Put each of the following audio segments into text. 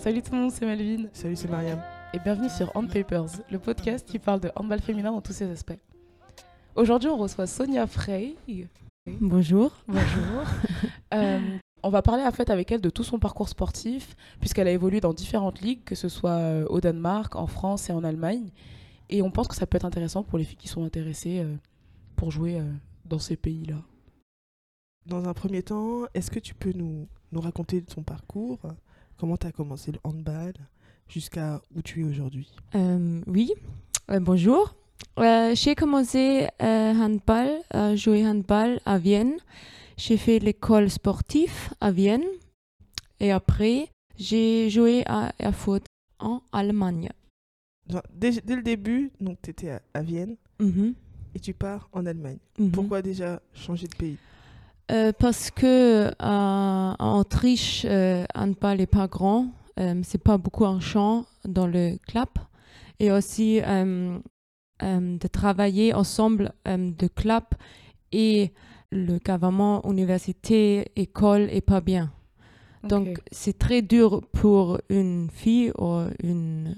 Salut tout le monde, c'est Melvin. Salut, c'est Mariam. Et bienvenue sur Hand Papers, le podcast qui parle de handball féminin dans tous ses aspects. Aujourd'hui, on reçoit Sonia Frey. Bonjour. Bonjour. Euh, on va parler en fait avec elle de tout son parcours sportif, puisqu'elle a évolué dans différentes ligues, que ce soit euh, au Danemark, en France et en Allemagne. Et on pense que ça peut être intéressant pour les filles qui sont intéressées euh, pour jouer dans ces pays-là. Dans un premier temps, est-ce que tu peux nous, nous raconter ton parcours? Comment tu as commencé le handball jusqu'à où tu es aujourd'hui? Euh, Oui, euh, bonjour. Euh, j'ai commencé handball, à jouer handball à Vienne. J'ai fait l'école sportive à Vienne. Et après, j'ai joué à Erfurt en Allemagne. Dès, dès le début, tu étais à, Vienne Mhm. et tu pars en Allemagne. Mhm. Pourquoi déjà changer de pays? Euh, parce que euh, en Autriche, euh, handball n'est pas grand. Euh, c'est pas beaucoup en champ dans le club. Et aussi euh, euh, de travailler ensemble euh, de club et le gouvernement, université, école est pas bien. Donc c'est très dur pour une fille ou une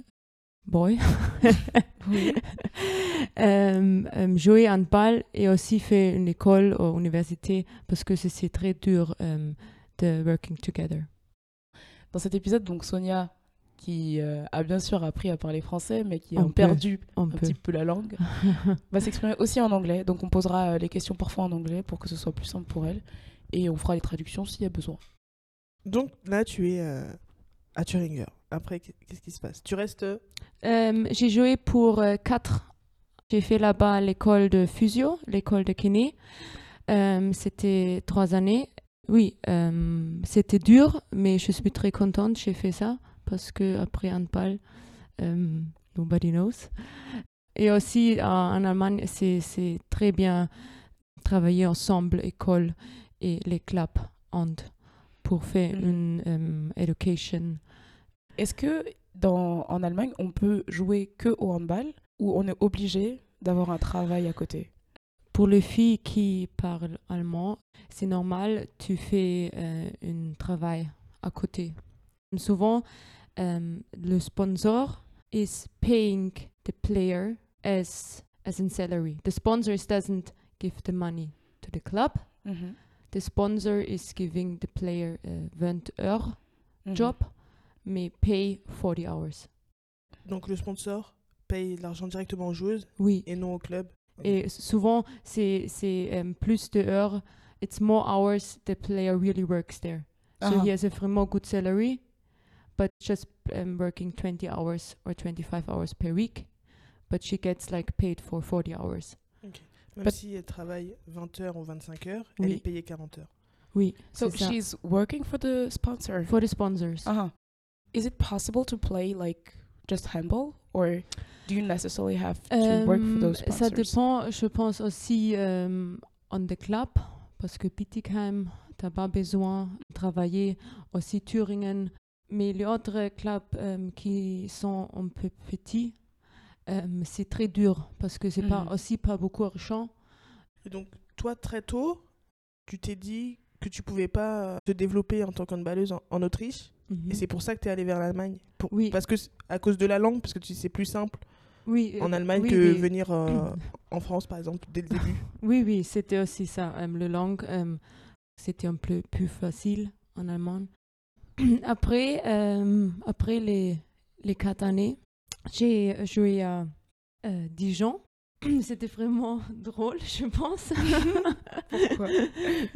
boy Oui. euh, euh, jouer handball et aussi faire une école ou université parce que c'est- très dur euh, de working together. Dans cet épisode, donc Sonia, qui euh, a bien sûr appris à parler français, mais qui a perdu On un peut. petit peu la langue, va s'exprimer aussi en anglais. Donc on posera les questions parfois en anglais pour que ce soit plus simple pour elle. Et on fera les traductions s'il y a besoin. Donc là, tu es euh, à Thüringer. Après, qu'est-ce qui se passe? Tu restes Euh, j'ai joué pour euh, quatre. J'ai fait là-bas l'école de physio, l'école de kiné. Euh, c'était trois années. Oui, euh, c'était dur, mais je suis très contente. J'ai fait ça parce que après handball, euh, nobody knows. Et aussi euh, en Allemagne, c'est très bien travailler ensemble, école et les clubs hand pour faire Mhm. une education. Est-ce que dans, en Allemagne, on peut jouer que au handball ou on est obligé d'avoir un travail à côté? Pour les filles qui parlent allemand, c'est normal, tu fais euh, un travail à côté. Souvent, euh, le sponsor is paying the player as, as in salary. The sponsor doesn't give the money to the club. The sponsor is giving the player a 20 heures Mhm. job, mais pay 40 hours. Donc le sponsor paye l'argent directement aux joueuses Oui. et non au club. Et souvent, c'est c'est, euh, plus de heures. It's more hours the player really works there. So Ah. he has a vraiment good salary, but just um, working 20 hours or 25 hours per week. But she gets like paid for 40 hours. Même But- si elle travaille 20 heures ou 25 heures, elle Oui. est payée 40 heures. Oui, So ça. she's working for the sponsor? For the sponsors. Uh-huh. Is it possible to play like just handball? Or do you necessarily have to work for those ça sponsors? dépend, je pense aussi euh, on the club, parce que Bietigheim, t'as pas besoin de travailler, aussi Thüringen, mais les autres clubs euh, qui sont un peu petits, euh, c'est très dur, parce que c'est pas Mhm. aussi pas beaucoup argent. Et donc, toi, très tôt, tu t'es dit que tu pouvais pas euh, te développer en tant qu'handballeuse en, en Autriche. Mhm. Et c'est pour ça que tu es allée vers l'Allemagne? Pour- Oui. Parce que, à cause de la langue, parce que tu c'est plus simple oui, en euh, Allemagne oui, que venir euh, en France, par exemple, dès le début. Oui, oui, c'était aussi ça. euh, le langue, euh, c'était un peu plus facile en allemand. Après, euh, après les, les quatre années, j'ai joué à euh, Dijon. C'était vraiment drôle, je pense. Pourquoi?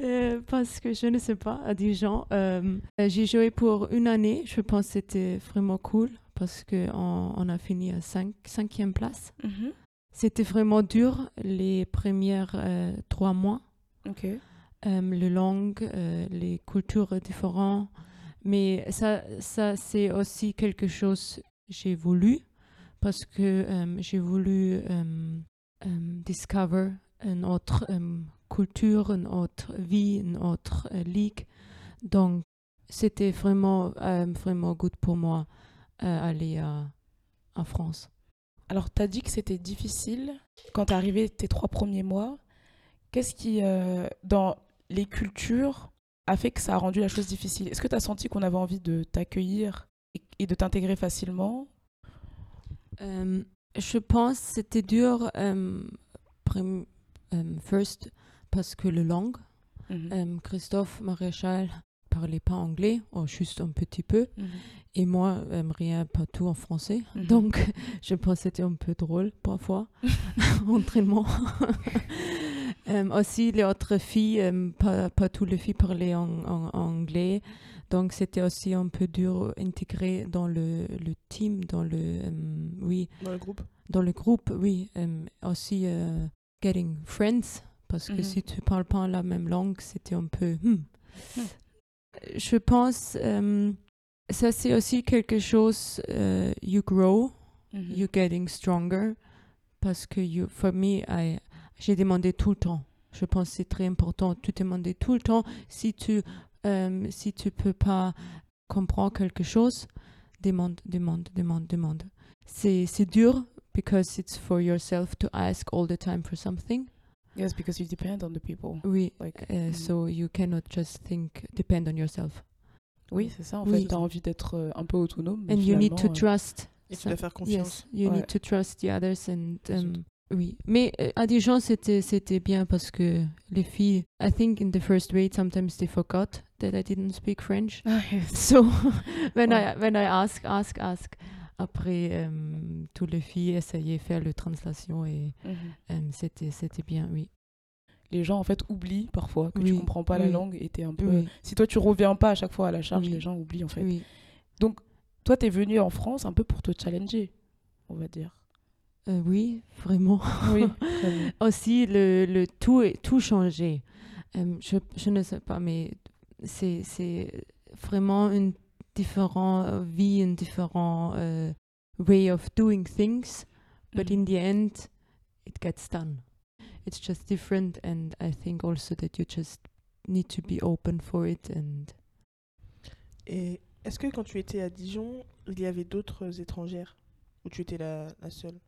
Euh, Parce que je ne sais pas, à Dijon, euh, euh, j'ai joué pour une année. Je pense que c'était vraiment cool parce qu'on on a fini à cinq, cinquième place. Mhm. C'était vraiment dur les premières euh, trois mois. Ok. Euh, les langues, euh, les cultures différentes. Mais ça, ça c'est aussi quelque chose que j'ai voulu parce que euh, j'ai voulu euh, euh, discover une autre culture, une autre vie, une autre ligue. Donc, c'était vraiment, vraiment good pour moi aller en France. Alors, tu as dit que c'était difficile quand t'es arrivé tes trois premiers mois. Qu'est-ce qui, dans les cultures, a fait que ça a rendu la chose difficile? Est-ce que tu as senti qu'on avait envie de t'accueillir et de t'intégrer facilement? Euh, je pense que c'était dur, euh, prim- euh, first, parce que le langue. Mhm. Christophe Maréchal parlait pas anglais, ou juste un petit peu. Mhm. Et moi, rien, pas tout en français. Mhm. Donc, je pense que c'était un peu drôle parfois, entraînement. Aussi, les autres filles, pas, pas toutes les filles parlaient en, en- en anglais. Donc, c'était aussi un peu dur d'intégrer dans le, le team, dans le, euh, oui, Dans le groupe dans le groupe, oui. Euh, aussi, euh, getting friends, parce que Mhm. si tu parles pas la même langue, c'était un peu... hmm. Hmm. Je pense, ça c'est aussi quelque chose, you grow, Mhm. you're getting stronger, parce que you, for me, I- j'ai demandé tout le temps. Je pense que c'est très important, tu demandes tout le temps. Si tu euh, si tu peux pas comprendre quelque chose, demande, demande, demande, demande. C'est c'est dur because it's for yourself to ask all the time for something. Yes, because you depend on the people. Oui, Like, uh, mhm. so you cannot just think depend on yourself. Oui, c'est ça. En Oui. fait, tu as envie d'être euh, un peu autonome. And you need to euh, trust. Et tu dois faire confiance. Yes, you Ouais. need to trust the others and um, oui. Mais euh, à Dijon c'était c'était bien parce que les filles, I think in the first grade sometimes they forgot that I didn't speak French. Ah, yes. So when Ouais. I when I ask ask ask après euh, toutes les filles essayaient de faire la translation et Mhm. euh, c'était c'était bien oui. Les gens, en fait, oublient parfois que tu Oui, comprends pas la langue et t'es un peu... Oui. Si toi, tu reviens pas à chaque fois à la charge, Oui. les gens oublient, en fait. Oui. Toi, tu es venu en France un peu pour te challenger, on va dire. Euh, oui, vraiment. Oui. Aussi, le, le tout, est- tout changé. Euh, je, je ne sais pas, mais c'est vraiment une différente vie, une différente euh, way of doing things. But in the end, it gets done. It's just different, and I think also that you just need to be open for it. And Et est-ce que quand tu étais à Dijon, il y avait d'autres étrangères Ou tu étais la, la seule?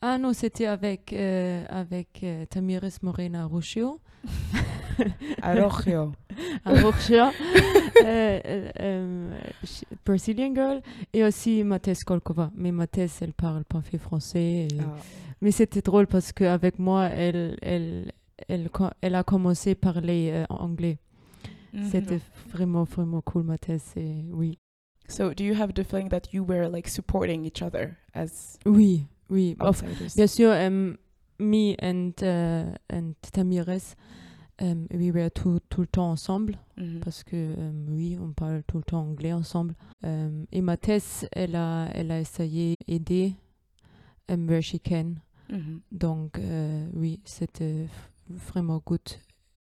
Ah non, c'était avec euh, avec euh, Tamires Morena Rocio. Euh, euh, euh, euh, ch- Brazilian girl, et aussi Mathès Kolkova. Mais Mathès, elle parle pas fait français. et- ah, Mais c'était drôle parce qu'avec moi, elle, elle, elle, elle a commencé à parler euh, en anglais. mhm. C'était vraiment, vraiment cool, Mathès. Et oui. So, do you have the feeling that you were like supporting each other as Oui, oui. Outsiders? bien sûr, um, me and, uh, and Tamires, um, we were tout, tout le temps ensemble. Mhm. parce que euh, oui, on parle tout le temps anglais ensemble. Euh, et ma thèse, elle a, elle a essayé d'aider um, where she can. Mhm. Donc euh, oui, c'était vraiment good.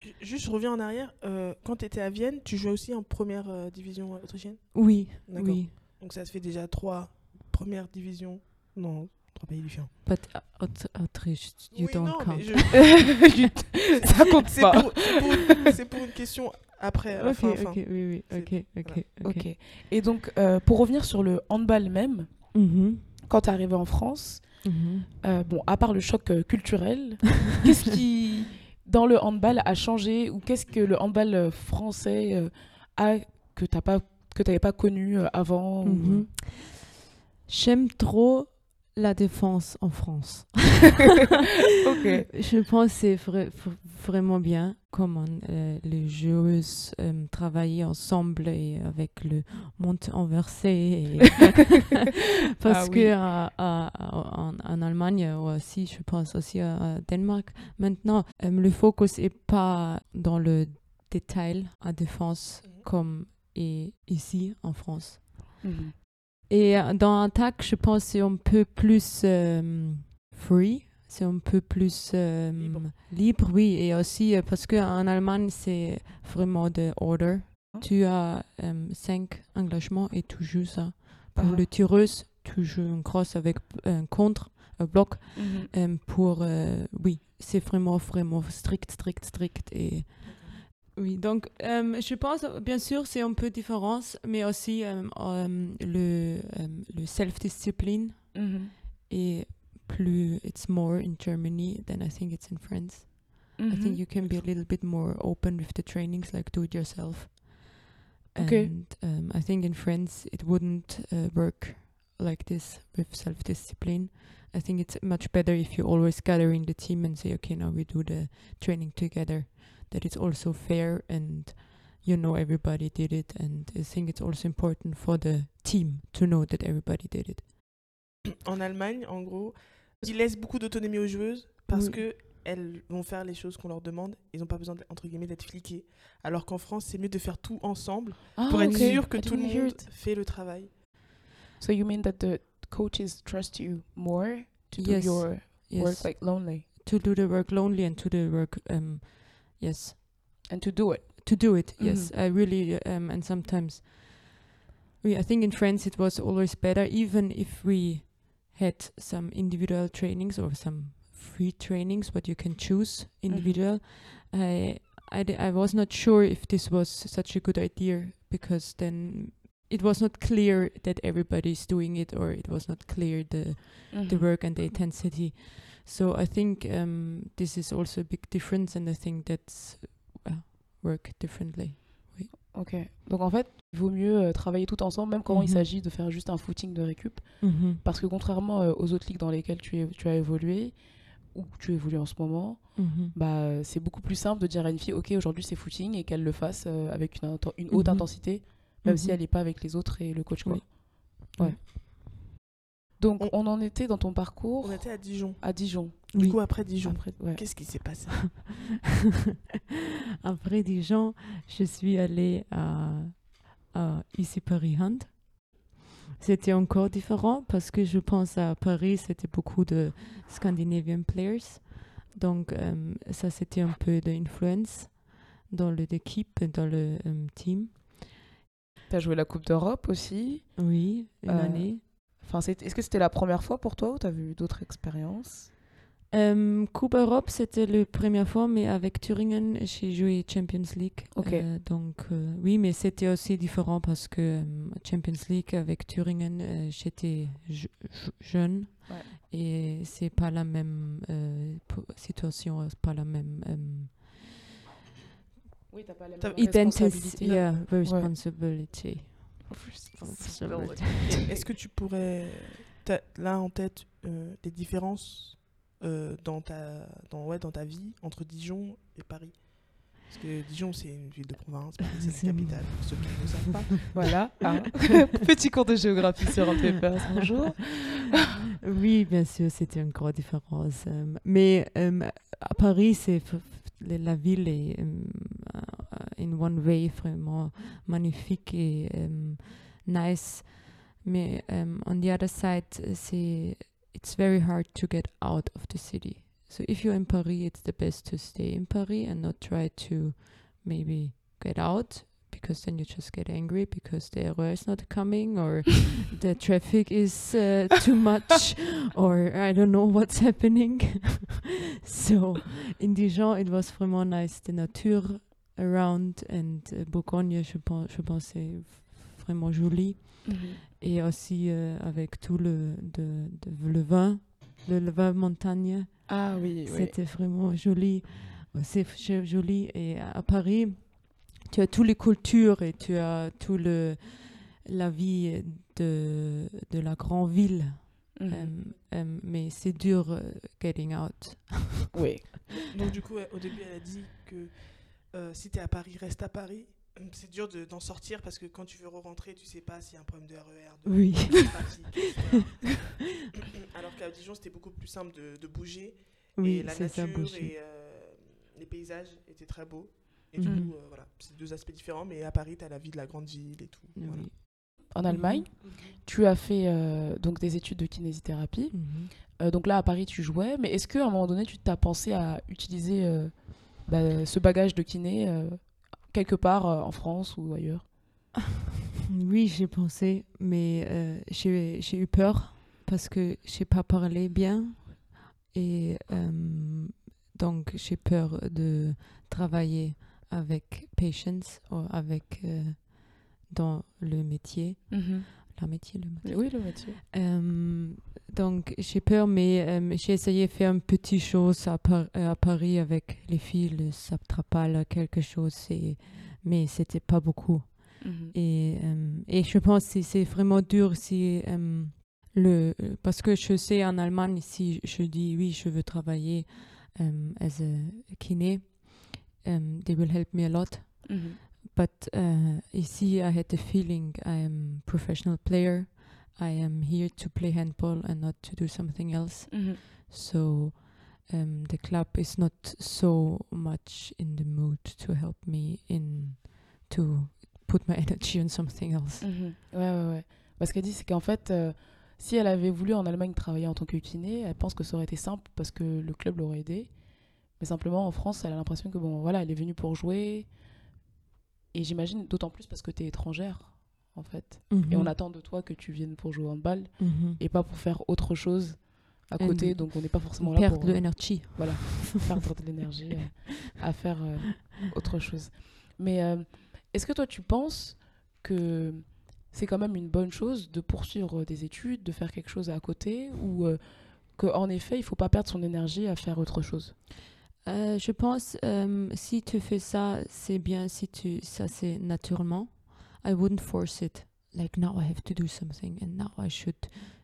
Ju- Juste, je reviens en arrière. euh, quand tu étais à Vienne, tu jouais aussi en première euh, division autrichienne? Oui, D'accord. oui. Donc ça te fait déjà trois premières divisions. Non, trois pays différents. But uh, Aut- Autriche, you Oui, don't non, count. mais je- Ça compte c'est pas. pour, c'est pour- une question après, à la Ok, fin, fin. ok, oui, oui, C'est- ok, ok, ok. Ok. Et donc, euh, pour revenir sur le handball même, Mhm, quand tu es arrivé en France, mhm. euh, bon, à part le choc euh, culturel, qu'est-ce qui, dans le handball, a changé ou qu'est-ce que le handball français euh, a que tu pas que t'avais pas connu avant ou- Mhm. J'aime trop la défense en France. Je pense que c'est vra- vra- vraiment bien comment euh, les joueuses euh, travaillent ensemble et avec le monde inversé. et- Parce Ah oui. que à- à- en, en Allemagne aussi, je pense aussi à, Danemark, maintenant, euh, le focus est pas dans le détail à défense Mhm. comme est ici en France. Mhm. Et euh, dans attaque, je pense que c'est un peu plus euh, free, c'est un peu plus euh, Libre. libre, oui. Et aussi parce qu'en Allemagne, c'est vraiment de order. Hein? Tu as euh, cinq engagements et tu joues ça. Pour Ah. le tireuse, tu joues un cross avec un contre, un bloc. Mhm. Pour, oui, c'est vraiment, vraiment strict, strict, strict. Et oui, donc euh, je pense, bien sûr, c'est un peu différence, mais aussi euh, euh, le, euh, le self-discipline Mhm. est plus, it's more in Germany than I think it's in France. I Mhm. think you can be a little bit more open with the trainings, like do it yourself. Okay. And um, I think in France it wouldn't uh, work like this with self discipline. I think it's much better if you always gather in the team and say, okay, now we do the training together. That it's also fair and you know everybody did it. And I think it's also important for the team to know that everybody did it. En Allemagne, en gros, ils laissent beaucoup d'autonomie aux joueuses parce Oui. que elles vont faire les choses qu'on leur demande. Ils n'ont pas besoin, entre guillemets, d'être fliquées. Alors qu'en France, c'est mieux de faire tout ensemble Ah, pour être okay. sûr que I tout le didn't monde it. fait le travail. So you mean that the coaches trust you more to do your Yes. work like lonely to do the work lonely and to do the work, um, yes. and to do it? to do it yes Mhm. i really um and sometimes we i think in france it was always better even if we had some individual trainings or some free trainings what you can choose individual i I, d- I was not sure if this was such a good idea because then it was not clear that everybody is doing it or it was not clear the the Mhm. work and the intensity. So I think um, this is also a big difference, and I think that's uh, work differently. Ok. Donc en fait, il vaut mieux euh, travailler tout ensemble, même quand il Mhm. s'agit de faire juste un footing de récup. Mm-hmm. Parce que contrairement euh, aux autres ligues dans lesquelles tu, es- tu as évolué, ou que tu évolues en ce moment, Mm-hmm. bah, c'est beaucoup plus simple de dire à une fille, ok, aujourd'hui c'est footing, et qu'elle le fasse euh, avec une, haute intensité, même si elle n'est pas avec les autres et le coach. Quoi. Oui. Ouais. Donc On- on en était dans ton parcours On était à Dijon. à Dijon. Du Oui. coup, après Dijon, Après, ouais. qu'est-ce qui s'est passé? Après Dijon, je suis allée à, à ici Paris Hand. C'était encore différent parce que je pense à Paris, c'était beaucoup de Scandinavian players. Donc, euh, ça, c'était un peu d'influence dans l'équipe dans le euh, team. Tu as joué la Coupe d'Europe aussi? Oui, une Euh, année. Enfin, c'est- Est-ce que c'était la première fois pour toi ou tu as vu d'autres expériences? Euh, Coupe Europe, c'était la première fois, mais avec Thuringen, j'ai joué Champions League. Ok. Euh, donc, euh, oui, mais c'était aussi différent parce que Champions League avec Thuringen, euh, j'étais je- je- jeune Ouais. et c'est pas la même situation, c'est pas la même Oui, tu pas la T'as- identity, yeah, responsibility. Est-ce que tu pourrais, t'as là en tête, euh, les différences euh, dans, ta, dans, ouais, dans ta vie entre Dijon et Paris? Parce que Dijon, c'est une ville de province, Paris, c'est la capitale, pour ceux qui ne le savent pas. Voilà. hein. Petit cours de géographie sur un paper, bonjour. Oui, bien sûr, c'était une grosse différence. euh, mais euh, à Paris, c'est la la ville est euh, in one way vraiment magnifique et euh, nice. Mais um, on the other side, c'est it's very hard to get out of the city. So if you're in Paris, it's the best to stay in Paris and not try to maybe get out because then you just get angry because the error is not coming or the traffic is uh, too much or I don't know what's happening. so in Dijon, it was vraiment nice. The nature around and uh, Bourgogne, je pense, je pense c'est vraiment joli. Et aussi euh, avec tout le, de, de- le vin, le, le vin montagne. Ah oui, oui. C'était vraiment joli. Euh, C'est joli. Et à Paris, tu as toutes les cultures et tu as tout le la vie de, de la grande ville. Mhm. Euh, euh, mais c'est dur euh, getting out. oui. Donc du coup, au début, elle a dit que euh, si tu es à Paris, reste à Paris. Hum, C'est dur de- d'en sortir parce que quand tu veux re-rentrer, tu sais pas s'il y a un problème de RER, de, Oui. de trafic. Alors qu'à Dijon, c'était beaucoup plus simple de, de bouger. Oui, et la c'est ça, nature bouger. et euh, les paysages étaient très beaux. Et Mhm. du coup, euh, voilà, c'est deux aspects différents. Mais à Paris, tu as la vie de la grande ville et tout. Oui. voilà. En Allemagne, tu as fait euh, donc des études de kinésithérapie. Mhm. Euh, donc là, à Paris, tu jouais. Mais est-ce qu'à un moment donné, tu t'as pensé à utiliser euh, bah, ce bagage de kiné euh, quelque part euh, en France ou ailleurs Oui, j'ai pensé, mais euh, j'ai eu peur parce que j'ai pas parlé bien et euh, donc j'ai peur de travailler avec patients ou avec euh, dans le métier. La métier, le métier. Oui, le métier. Euh, donc, j'ai peur, mais euh, j'ai essayé de faire une petite chose à, Par- euh, à Paris avec les filles, le Saptrapal, quelque chose, et- mais c'était pas beaucoup. Mhm. Et, euh, et je pense que c'est- vraiment dur si le parce que je sais en Allemagne si je dis oui je veux travailler as a kiné um, they will help me a lot Mhm. But uh, ici I had the feeling I am professional player I am here to play handball and not to do something else Mhm. so um, the club is not so much in the mood to help me in to put my energy on something else Mhm. Ouais, ouais, ouais. Bah, ce qu'elle dit, c'est qu'en fait, euh, si elle avait voulu en Allemagne travailler en tant que kiné, elle pense que ça aurait été simple parce que le club l'aurait aidé. Mais simplement, en France, elle a l'impression que, bon, voilà, elle est venue pour jouer. Et j'imagine, d'autant plus parce que tu es étrangère, en fait. Et on Mhm. attend de toi que tu viennes pour jouer au handball Mhm. et pas pour faire autre chose à côté. And Donc, on n'est pas forcément là perdre pour de euh, l'énergie. perdre de l'énergie euh, à faire euh, autre chose. Mais euh, est-ce que toi, tu penses que c'est quand même une bonne chose de poursuivre des études, de faire quelque chose à côté, ou euh, qu'en effet, il faut pas perdre son énergie à faire autre chose? Euh, je pense euh, si tu fais ça, c'est bien si tu ça c'est naturellement. I wouldn't force it. Like now I have to do something and now I should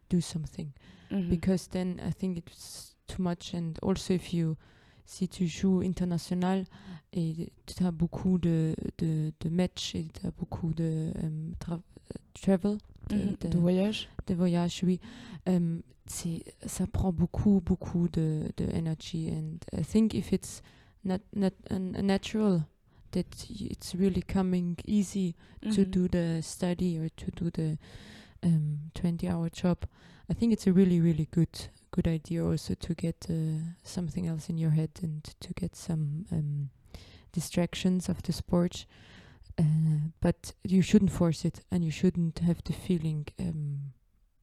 do something Mhm. because then I think it's too much and also if you si tu joues international et tu as beaucoup de, de, de matchs et tu as beaucoup de tra- euh, travel, de- Mhm. de- de voyage de voyage, oui. C'est, ça prend beaucoup, beaucoup de, de energy. And I think if it's not, not natural, that it's really coming easy to Mhm. do the study or to do the um, 20-hour job, I think it's a really, really good good idea also to get uh, something else in your head and to get some um, distractions of the sport. Uh, but you shouldn't force it, and you shouldn't have the feeling um,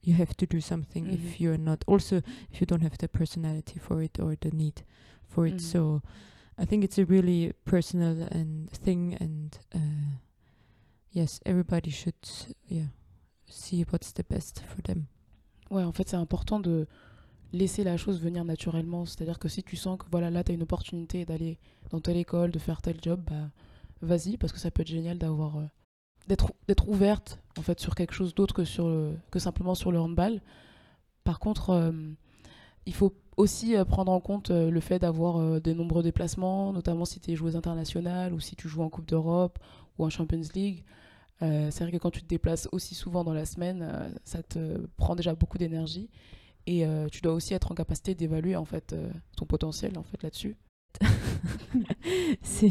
you have to do something Mhm. if you're not. Also, if you don't have the personality for it or the need for it. Mhm. So, I think it's a really personal and thing, and uh, yes, everybody should yeah see what's the best for them. Ouais, en fait, c'est important de laisser la chose venir naturellement. C'est-à-dire que si tu sens que voilà, là, tu as une opportunité d'aller dans telle école, de faire tel job, bah, vas-y, parce que ça peut être génial d'avoir euh, d'être ouverte en fait sur quelque chose d'autre que simplement sur le handball. Par contre, euh, il faut aussi euh, prendre en compte le fait d'avoir euh, de nombreux déplacements, notamment si tu es joueuse internationale ou si tu joues en Coupe d'Europe ou en Champions League. C'est vrai que quand tu te déplaces aussi souvent dans la semaine, ça te prend déjà beaucoup d'énergie et tu dois aussi être en capacité d'évaluer en fait ton potentiel en fait là-dessus. c'est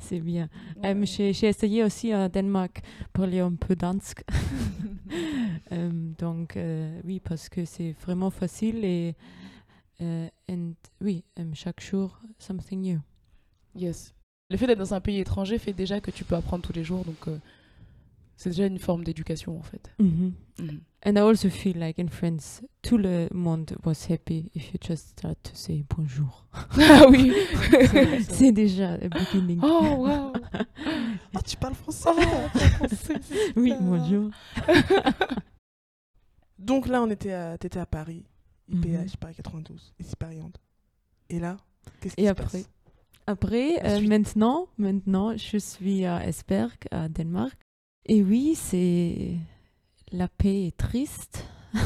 c'est bien. Euh, j'ai j'ai essayé aussi à Danemark parler un peu dansk. Euh, donc euh, oui, parce que c'est vraiment facile et euh, and, oui, euh, chaque jour something new. Yes. Le fait d'être dans un pays étranger fait déjà que tu peux apprendre tous les jours, donc euh, c'est déjà une forme d'éducation en fait. Mhm. Mhm. And I also feel like in France, tout le monde was happy if you just start to say bonjour. ah oui. c'est déjà a beginning. oh wow. Ah, tu parles français oui, bonjour. Donc là, on était à, t'étais à Paris. IPH, Paris 92, ici Paris Hand. Et là, qu'est-ce qui Et se après? passe? Après, euh, maintenant, maintenant, je suis à Esberg, à Danemark. Et oui, c'est la paix est triste.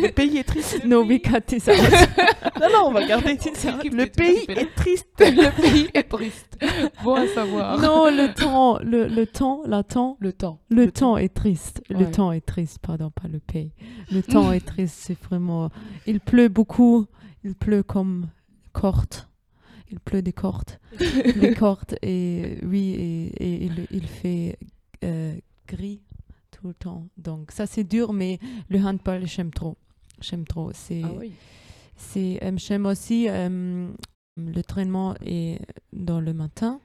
Le pays est triste. no, we cut this out. Non, non, on va garder. Le pays est triste. le pays est triste. Bon à savoir. non, le temps, le, le temps, la temps, Le temps. le, Le temps est triste. Le temps est triste, pardon, pas le pays. Le temps est triste, c'est vraiment. Il pleut beaucoup. Il pleut comme cordes. Il pleut des cordes. les cordes et oui et, et il, il fait euh, gris tout le temps. Donc ça c'est dur mais le handball j'aime trop. J'aime trop. C'est Ah oui. c'est euh, j'aime aussi euh, le traînement est dans le matin.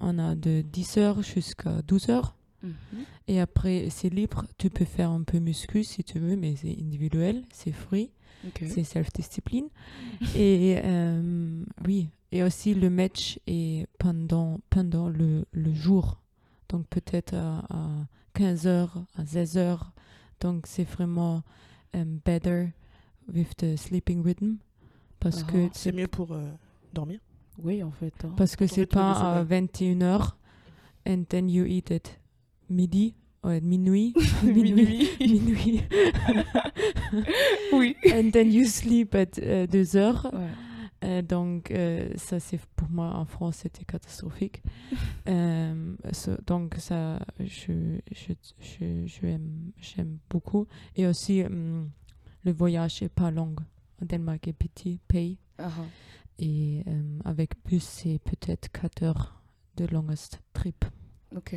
On a de 10h jusqu'à 12h Mhm. et après c'est libre. Tu peux faire un peu muscu si tu veux mais c'est individuel c'est free. C'est self-discipline. et oui, et aussi le match est pendant, pendant le, le jour. Donc peut-être à, à 15 heures, à 16 heures. Donc c'est vraiment um, better with the sleeping rhythm. Parce Ah, que C'est mieux pour euh, dormir. Oui, en fait. hein. parce que c'est pas à sommeil. 21 heures and then you eat at midi ou à minuit. Minuit. minuit. oui. and then you sleep at 2 heures. Ouais. Euh, donc, euh, ça, c'est pour moi en France, c'était catastrophique. Euh, so- donc, ça, je, je, je, je aime, j'aime beaucoup. Et aussi, hum, le voyage n'est pas long. Danemark est petit pays. Ah. Et avec bus, c'est peut-être 4 heures de longest trip. Ok.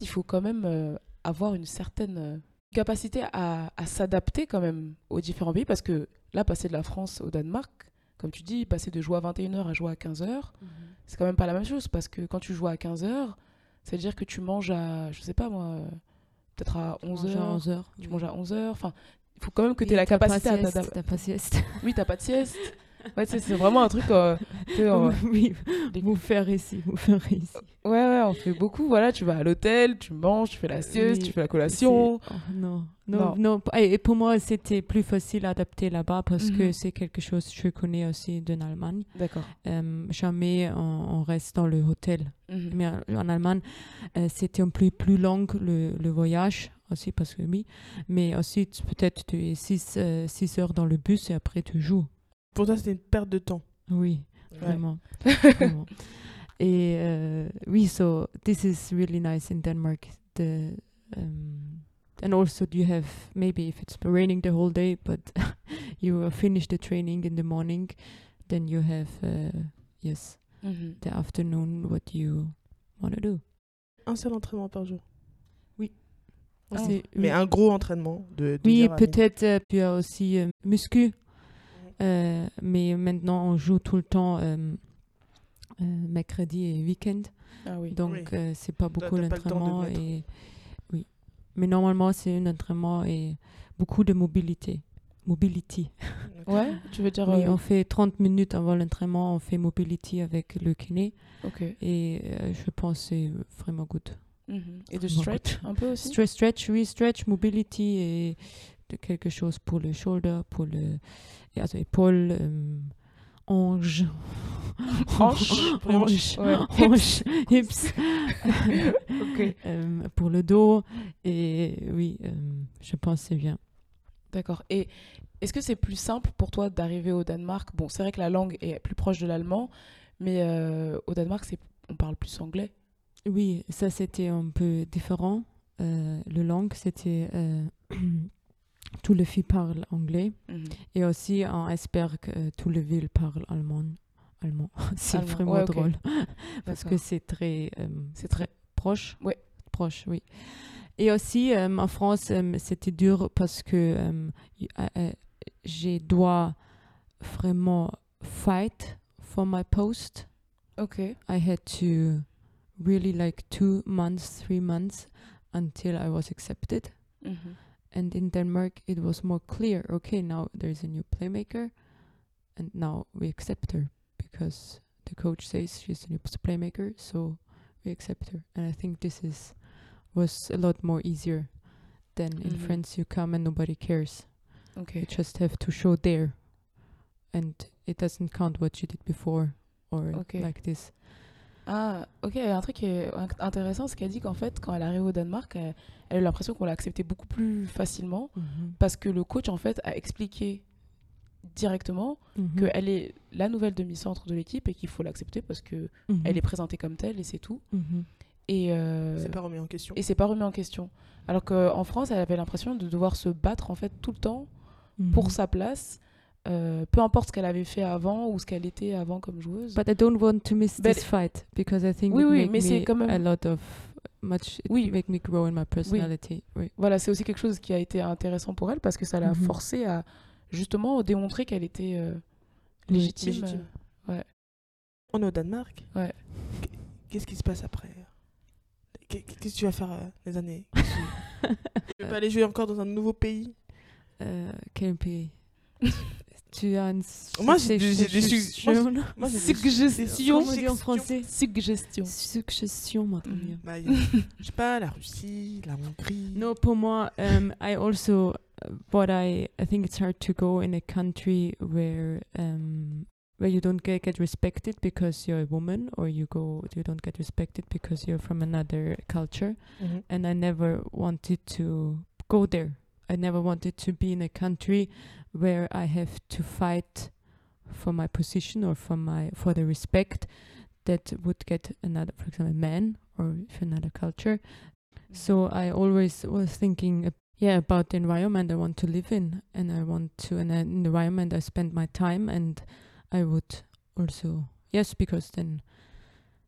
Il faut quand même avoir une certaine capacité à, à s'adapter quand même aux différents pays parce que là, passer de la France au Danemark, comme tu dis, passer de jouer à 21h à jouer à 15h, c'est quand même pas la même chose parce que quand tu joues à 15h, c'est-à-dire que tu manges à, je sais pas moi, peut-être à 11h, 11 heures. tu manges à 11h, enfin, il faut quand même que tu aies la capacité à t'adapter. T'as pas sieste. Oui, t'as pas de sieste. Ouais, c'est vraiment un truc. euh, on- oui, vous faire ici, vous faire ici. Ouais, ouais, on fait beaucoup. Voilà, tu vas à l'hôtel, tu manges, tu fais la sieste, Oui, tu fais la collation. Oh, non, Non. non, non. Et pour moi, c'était plus facile à adapter là-bas parce que Mhm. c'est quelque chose que je connais aussi de l'Allemagne. D'accord. Euh, jamais on, on reste dans le hôtel. Mhm. Mais en, en Allemagne, euh, c'était un peu plus long le, le voyage aussi parce que oui. Mais aussi, tu- peut-être tu es 6 heures dans le bus et après tu joues. Pour toi, c'était une perte de temps. Oui, vraiment. vraiment. Et euh, oui, so this is really nice in Denmark. The um, and also you have maybe if it's raining the whole day, but you finish the training in the morning, then you have uh, yes Mhm. the afternoon what you want to do. Un seul entraînement par jour. Ah. C'est- Mais un gros entraînement de. deux oui, peut-être euh, tu as aussi euh, muscu, mais maintenant on joue tout le temps euh, euh, mercredi et week-end. Ah oui. Donc, Oui. euh, c'est pas beaucoup l'entraînement. Et... Oui. Mais normalement, c'est un entraînement et beaucoup de mobilité. Mobility. Ouais, tu veux dire. Oui, euh, on fait 30 minutes avant l'entraînement, on fait mobility avec le kiné. Ok. Et euh, je pense que c'est vraiment good. Mhm. Et de stretch un peu aussi? Stretch, stretch, oui, stretch, mobility et quelque chose pour le shoulder, pour le also épaule, euh, hanche. Hanche. Hanche, hanche, hips. Euh, pour le dos. Et oui, euh, je pense que c'est bien. D'accord. Et est-ce que c'est plus simple pour toi d'arriver au Danemark? Bon, c'est vrai que la langue est plus proche de l'allemand, mais euh, au Danemark, on parle plus anglais. Oui, ça c'était un peu différent. Le langue, c'était. Tous les filles parlent anglais. Mhm. Et aussi, on espère que euh, tous les villes parlent allemand. allemand. c'est vraiment Ouais, drôle. Parce que c'est très. euh, C'est très. proche. Ouais. Proche, oui. Et aussi, euh, en France, euh, c'était dur parce que j'ai dois vraiment fight for my post. Ok. I had to really like two months, three months until I was accepted. Mhm. And in Denmark, it was more clear. Okay, now there's a new playmaker, and now we accept her because the coach says she's a new playmaker, so we accept her. And I think this is was a lot more easier than in Mhm. France. You come and nobody cares. Ok. You just have to show there, and it doesn't count what you did before or Okay. like this. Ah, ok. Un truc qui est in- intéressant, c'est qu'elle dit qu'en fait, quand elle arrive au Danemark, elle, elle a eu l'impression qu'on l'a accepté beaucoup plus facilement parce que le coach, en fait, a expliqué directement Mhm. qu'elle est la nouvelle demi-centre de l'équipe et qu'il faut l'accepter parce que Mhm. elle est présentée comme telle et c'est tout. Mhm. Et euh, C'est pas remis en question. et c'est pas remis en question. Alors qu'en France, elle avait l'impression de devoir se battre en fait tout le temps Mhm. pour sa place, euh, peu importe ce qu'elle avait fait avant ou ce qu'elle était avant comme joueuse. But I don't want to miss But- this fight because I think Oui, it oui, make mais me quand même- a lot of much. It Oui. make me grow in my personality. Oui. Voilà, c'est aussi quelque chose qui a été intéressant pour elle parce que ça l'a Mhm. forcée à justement démontrer qu'elle était euh, légitime. Légitime. euh, ouais. On est au Danemark. Ouais. Qu'est-ce qui se passe après? Qu- Qu'est-ce que tu vas faire euh, les années Tu veux pas aller jouer encore dans un nouveau pays? Euh, quel pays? Tu as une Moi, j'ai des- j'ai des su- suggestion. Comment on dit en français Suggestion. Suggestion, très Mhm. Bah, je sais pas, la Russie, la Hongrie. No, pour moi, um, I also, uh, what I, I think it's hard to go in a country where, um, where you don't get, get respected because you're a woman, or you go, you don't get respected because you're from another culture. Mhm. And I never wanted to go there. I never wanted to be in a country where I have to fight for my position or for my for the respect that would get another, for example, man or if another culture. So I always was thinking, uh, yeah, about the environment I want to live in, and I want to, and an environment I spend my time, and I would also, yes, because then,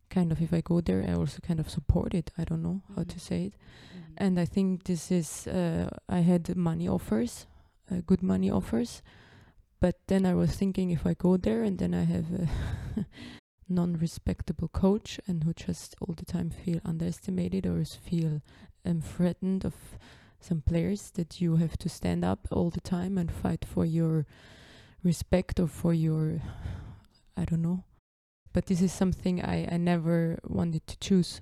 kind of, if I go there, I also kind of support it. I don't know how to say it, and I think this is, uh, I had money offers, uh, good money offers, but then I was thinking if I go there and then I have a non-respectable coach and who just all the time feel underestimated or feel um, threatened of some players that you have to stand up all the time and fight for your respect or for your I don't know. But this is something I, I never wanted to choose.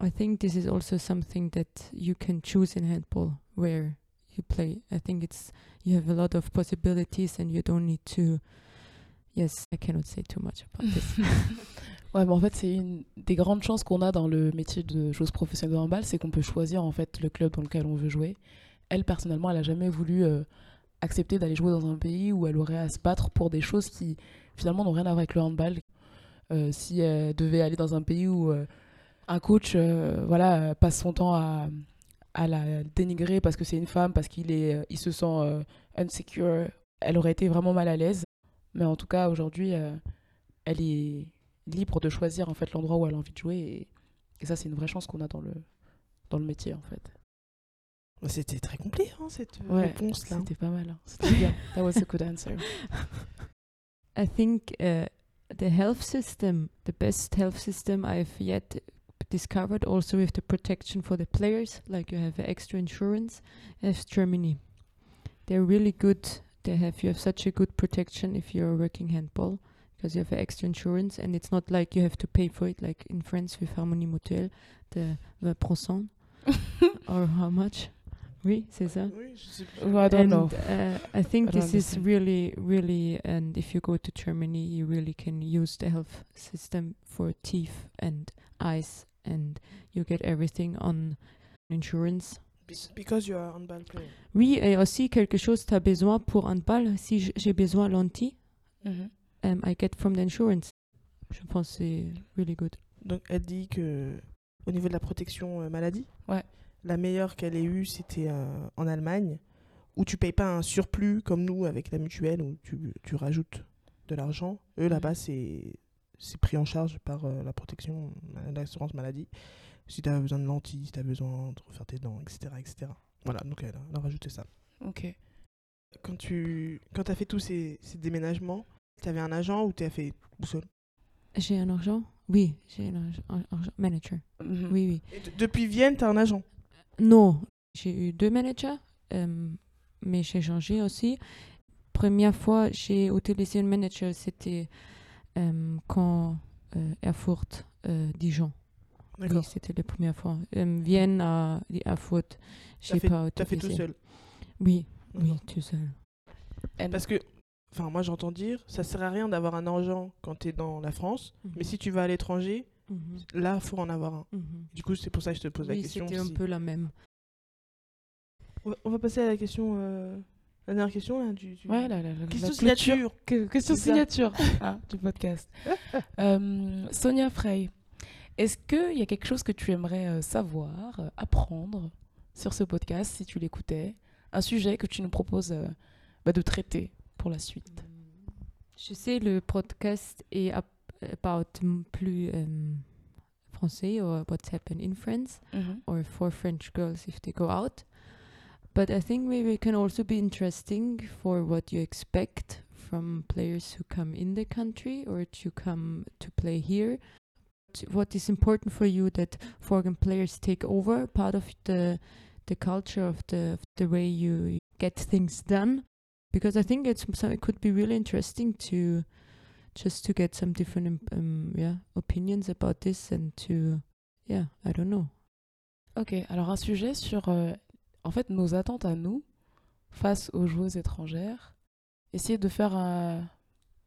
I think this is also something that you can choose in handball where you play. I think it's you have a lot of possibilities and you don't need to yes, I cannot say too much about this. Ouais, en fait, c'est une des grandes chances qu'on a dans le métier de joueuse professionnelle de handball, c'est qu'on peut choisir en fait le club dans lequel on veut jouer. Elle, personnellement, elle a jamais voulu euh, accepter d'aller jouer dans un pays où elle aurait à se battre pour des choses qui finalement n'ont rien à voir avec le handball. Euh, si elle devait aller dans un pays où euh, un coach voilà, passe son temps à, à la dénigrer parce que c'est une femme, parce qu'il est, euh, il se sent euh, insecure, elle aurait été vraiment mal à l'aise. Mais en tout cas, aujourd'hui, euh, elle est libre de choisir en fait l'endroit où elle a envie de jouer et, et ça c'est une vraie chance qu'on a dans le dans le métier en fait. Bah, C'était très complet, hein, cette Ouais, réponse là. C'était pas mal, hein. c'était bien. That was a good answer. I think uh, the health system, the best health system I've yet discovered, also with the protection for the players, like you have extra insurance, is Germany. They're really good. They have you have such a good protection if you're working handball because you have extra insurance, and it's not like you have to pay for it, like in France with Harmonie Mutuelle, the 20% or how much? Oui, c'est ça. Oui, je sais. I don't and know. Uh, I think I don't this is understand. really, really, and if you go to Germany, you really can use the health system for teeth and eyes, and you get everything on insurance. Be- Because you are handball player. Oui, et aussi quelque chose tu as besoin pour handball. Si j'ai besoin lentilles, Mhm. um, I get from the insurance. Je pense que c'est really good. Donc elle dit que au niveau de la protection euh, maladie, Ouais. la meilleure qu'elle ait eue c'était euh, en Allemagne où tu payes pas un surplus comme nous avec la mutuelle où tu, tu rajoutes de l'argent. Eux là-bas c'est c'est pris en charge par euh, la protection, l'assurance maladie. Si tu as besoin de lentilles, si tu as besoin de refaire tes dents, etc. etc. Voilà, donc elle, a- elle a rajouté ça. Ok. Quand tu quand as fait tous ces, ces déménagements, tu avais un agent ou tu as fait tout seul? J'ai un argent? Oui, j'ai un manager. Mhm. Oui, oui. Et Depuis Vienne, tu as un agent? Non, j'ai eu deux managers, euh, mais j'ai changé aussi. Première fois, j'ai utilisé un manager, c'était euh, quand euh, Erfurt, euh, Dijon. Oui, c'était la première fois. Vienne à Erfurt, j'ai fait, pas t'as fait tout seul Oui, oui, tout seul. Parce que, enfin, moi j'entends dire, ça sert à rien d'avoir un agent quand tu es dans la France, mais si tu vas à l'étranger, Mhm, là, faut en avoir un. mhm. Du coup, c'est pour ça que je te pose la question. c'était un peu la même. On va- On va passer à la question, euh, la dernière question là, du, du- Ouais, la, la, la- Question la signature. que- question signature ah, du podcast. Euh, Sonia Frey, est-ce qu'il y a quelque chose que tu aimerais euh, savoir, euh, apprendre sur ce podcast si tu l'écoutais? Un sujet que tu nous proposes euh, bah, de traiter pour la suite? Je sais, le podcast est about plus euh, français or what's happened in France. Mhm. or for French girls if they go out. But I think maybe it can also be interesting for what you expect from players who come in the country or to come to play here. What is important for you that foreign players take over part of the the culture of the of the way you get things done. because I think it's it could be really interesting to just to get some different um, yeah opinions about this and to yeah I don't know. Ok, alors un sujet sur euh, en fait nos attentes à nous face aux joueuses étrangères. Essayer de faire un-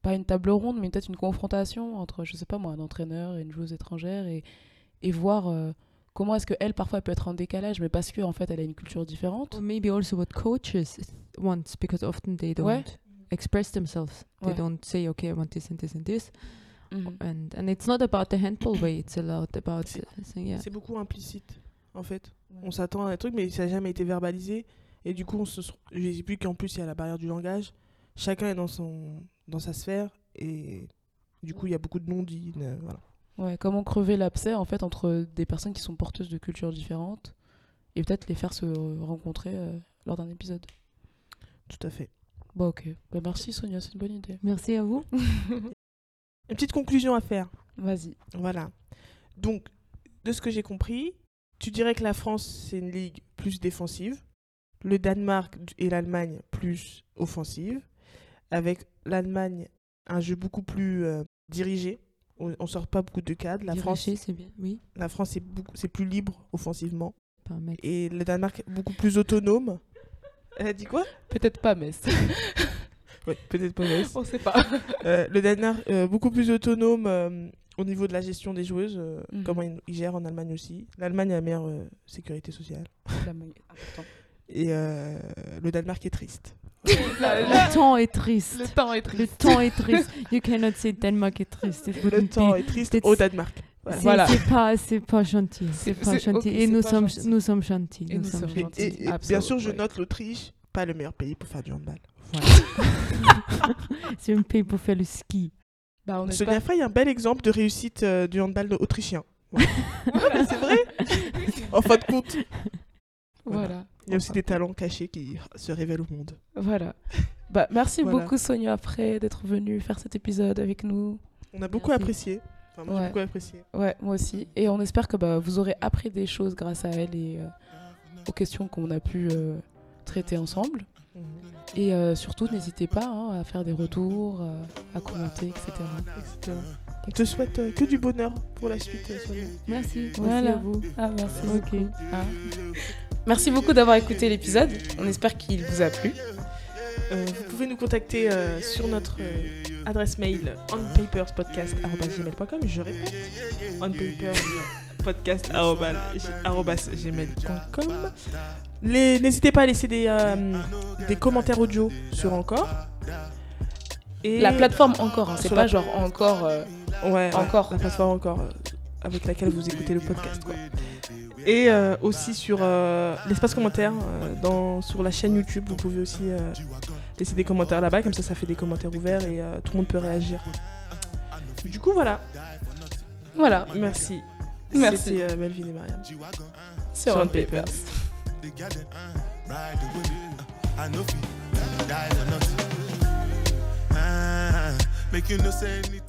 pas une table ronde, mais peut-être une confrontation entre, je sais pas moi, un entraîneur et une joueuse étrangère et, et voir euh, comment est-ce qu'elle parfois peut être en décalage, mais parce qu'en en fait elle a une culture différente. Or maybe also what coaches want because often they don't Ouais. express themselves. They Ouais. don't say okay I want this and this and this Mhm. and and it's not about the handball way. It's a lot about C'est- uh, yeah. C'est beaucoup implicite, en fait. Ouais. On s'attend à un truc, mais ça n'a jamais été verbalisé. Et du coup, on se... j'ai vu qu'en plus, il y a la barrière du langage. Chacun est dans, son... dans sa sphère. Et du coup, il y a beaucoup de non-dits. euh, Voilà. Ouais, comment crever l'abcès en fait entre des personnes qui sont porteuses de cultures différentes et peut-être les faire se rencontrer euh, lors d'un épisode. Tout à fait. Bon ok, Bah, merci Sonia, c'est une bonne idée. Merci à vous. Une petite conclusion à faire. Vas-y. Voilà. Donc, de ce que j'ai compris, tu dirais que la France, c'est une ligue plus défensive. Le Danemark et l'Allemagne plus offensive. Avec l'Allemagne, un jeu beaucoup plus euh, dirigé. On, on sort pas beaucoup de cadres. La France, Diriger, c'est bien. Oui, la France est, beaucoup, c'est plus libre offensivement. Et le Danemark, beaucoup plus autonome. Elle a dit quoi? Peut-être pas Metz. Ouais, peut-être pas. Metz. On sait pas. Euh, le Danemark, euh, beaucoup plus autonome au niveau de la gestion des joueuses. euh, Mhm. Comment ils, ils gèrent en Allemagne aussi. L'Allemagne a la meilleure euh, sécurité sociale. Important. Et euh, le Danemark est triste. Le temps est triste. Le temps est Le triste. temps est triste. You cannot say Denmark est triste. Le temps est triste au Danemark. Voilà. C'est Voilà. pas, c'est pas gentil. C'est- pas gentil. et nous pas sommes, gentil. nous sommes gentils. Et nous sommes gentils. gentils. Et, et bien sûr, je ouais. note l'Autriche, pas le meilleur pays pour faire du handball. C'est un pays pour faire le ski. Bah, on Sonia espère. Frey est un bel exemple de réussite euh, du handball autrichien. Voilà. Voilà, c'est vrai. En fin de compte, Voilà. il y a aussi des talents cachés qui se révèlent au monde. Voilà. Bah, merci Voilà. beaucoup Sonia après d'être venue faire cet épisode avec nous. On a beaucoup Merci. apprécié. Enfin, moi, Ouais. beaucoup apprécié. Ouais, moi aussi. Et on espère que bah, vous aurez appris des choses grâce à elle et euh, aux questions qu'on a pu euh, traiter ensemble. Mhm. Et euh, surtout, n'hésitez pas hein, à faire des retours, euh, à commenter, etc. Etc. On te souhaite euh, que du bonheur pour la suite, euh, Sonia. Merci. Merci à vous. Ah, merci Ok. beaucoup. Hein. Merci beaucoup d'avoir écouté l'épisode. On espère qu'il vous a plu. Euh, vous pouvez nous contacter euh, sur notre euh, adresse mail onpaperspodcast.gmail.com. Je répète, onpaperspodcast.gmail.com. N'hésitez pas à laisser des, euh, des commentaires audio sur Encore. Et La plateforme encore, hein, c'est pas la- genre encore. euh, Ouais, Encore. La plateforme encore euh, avec laquelle vous écoutez le podcast. Quoi. Et aussi sur l'espace commentaire, dans, sur la chaîne YouTube, vous pouvez aussi laisser des commentaires là-bas, comme ça ça fait des commentaires ouverts et tout le monde peut réagir. Du coup voilà, Voilà, merci. Merci. C'était Melvin et Mariam. sur Sur On On Papers. Papers. ride the wave. I know fi die or not. Ah, make you no say anything.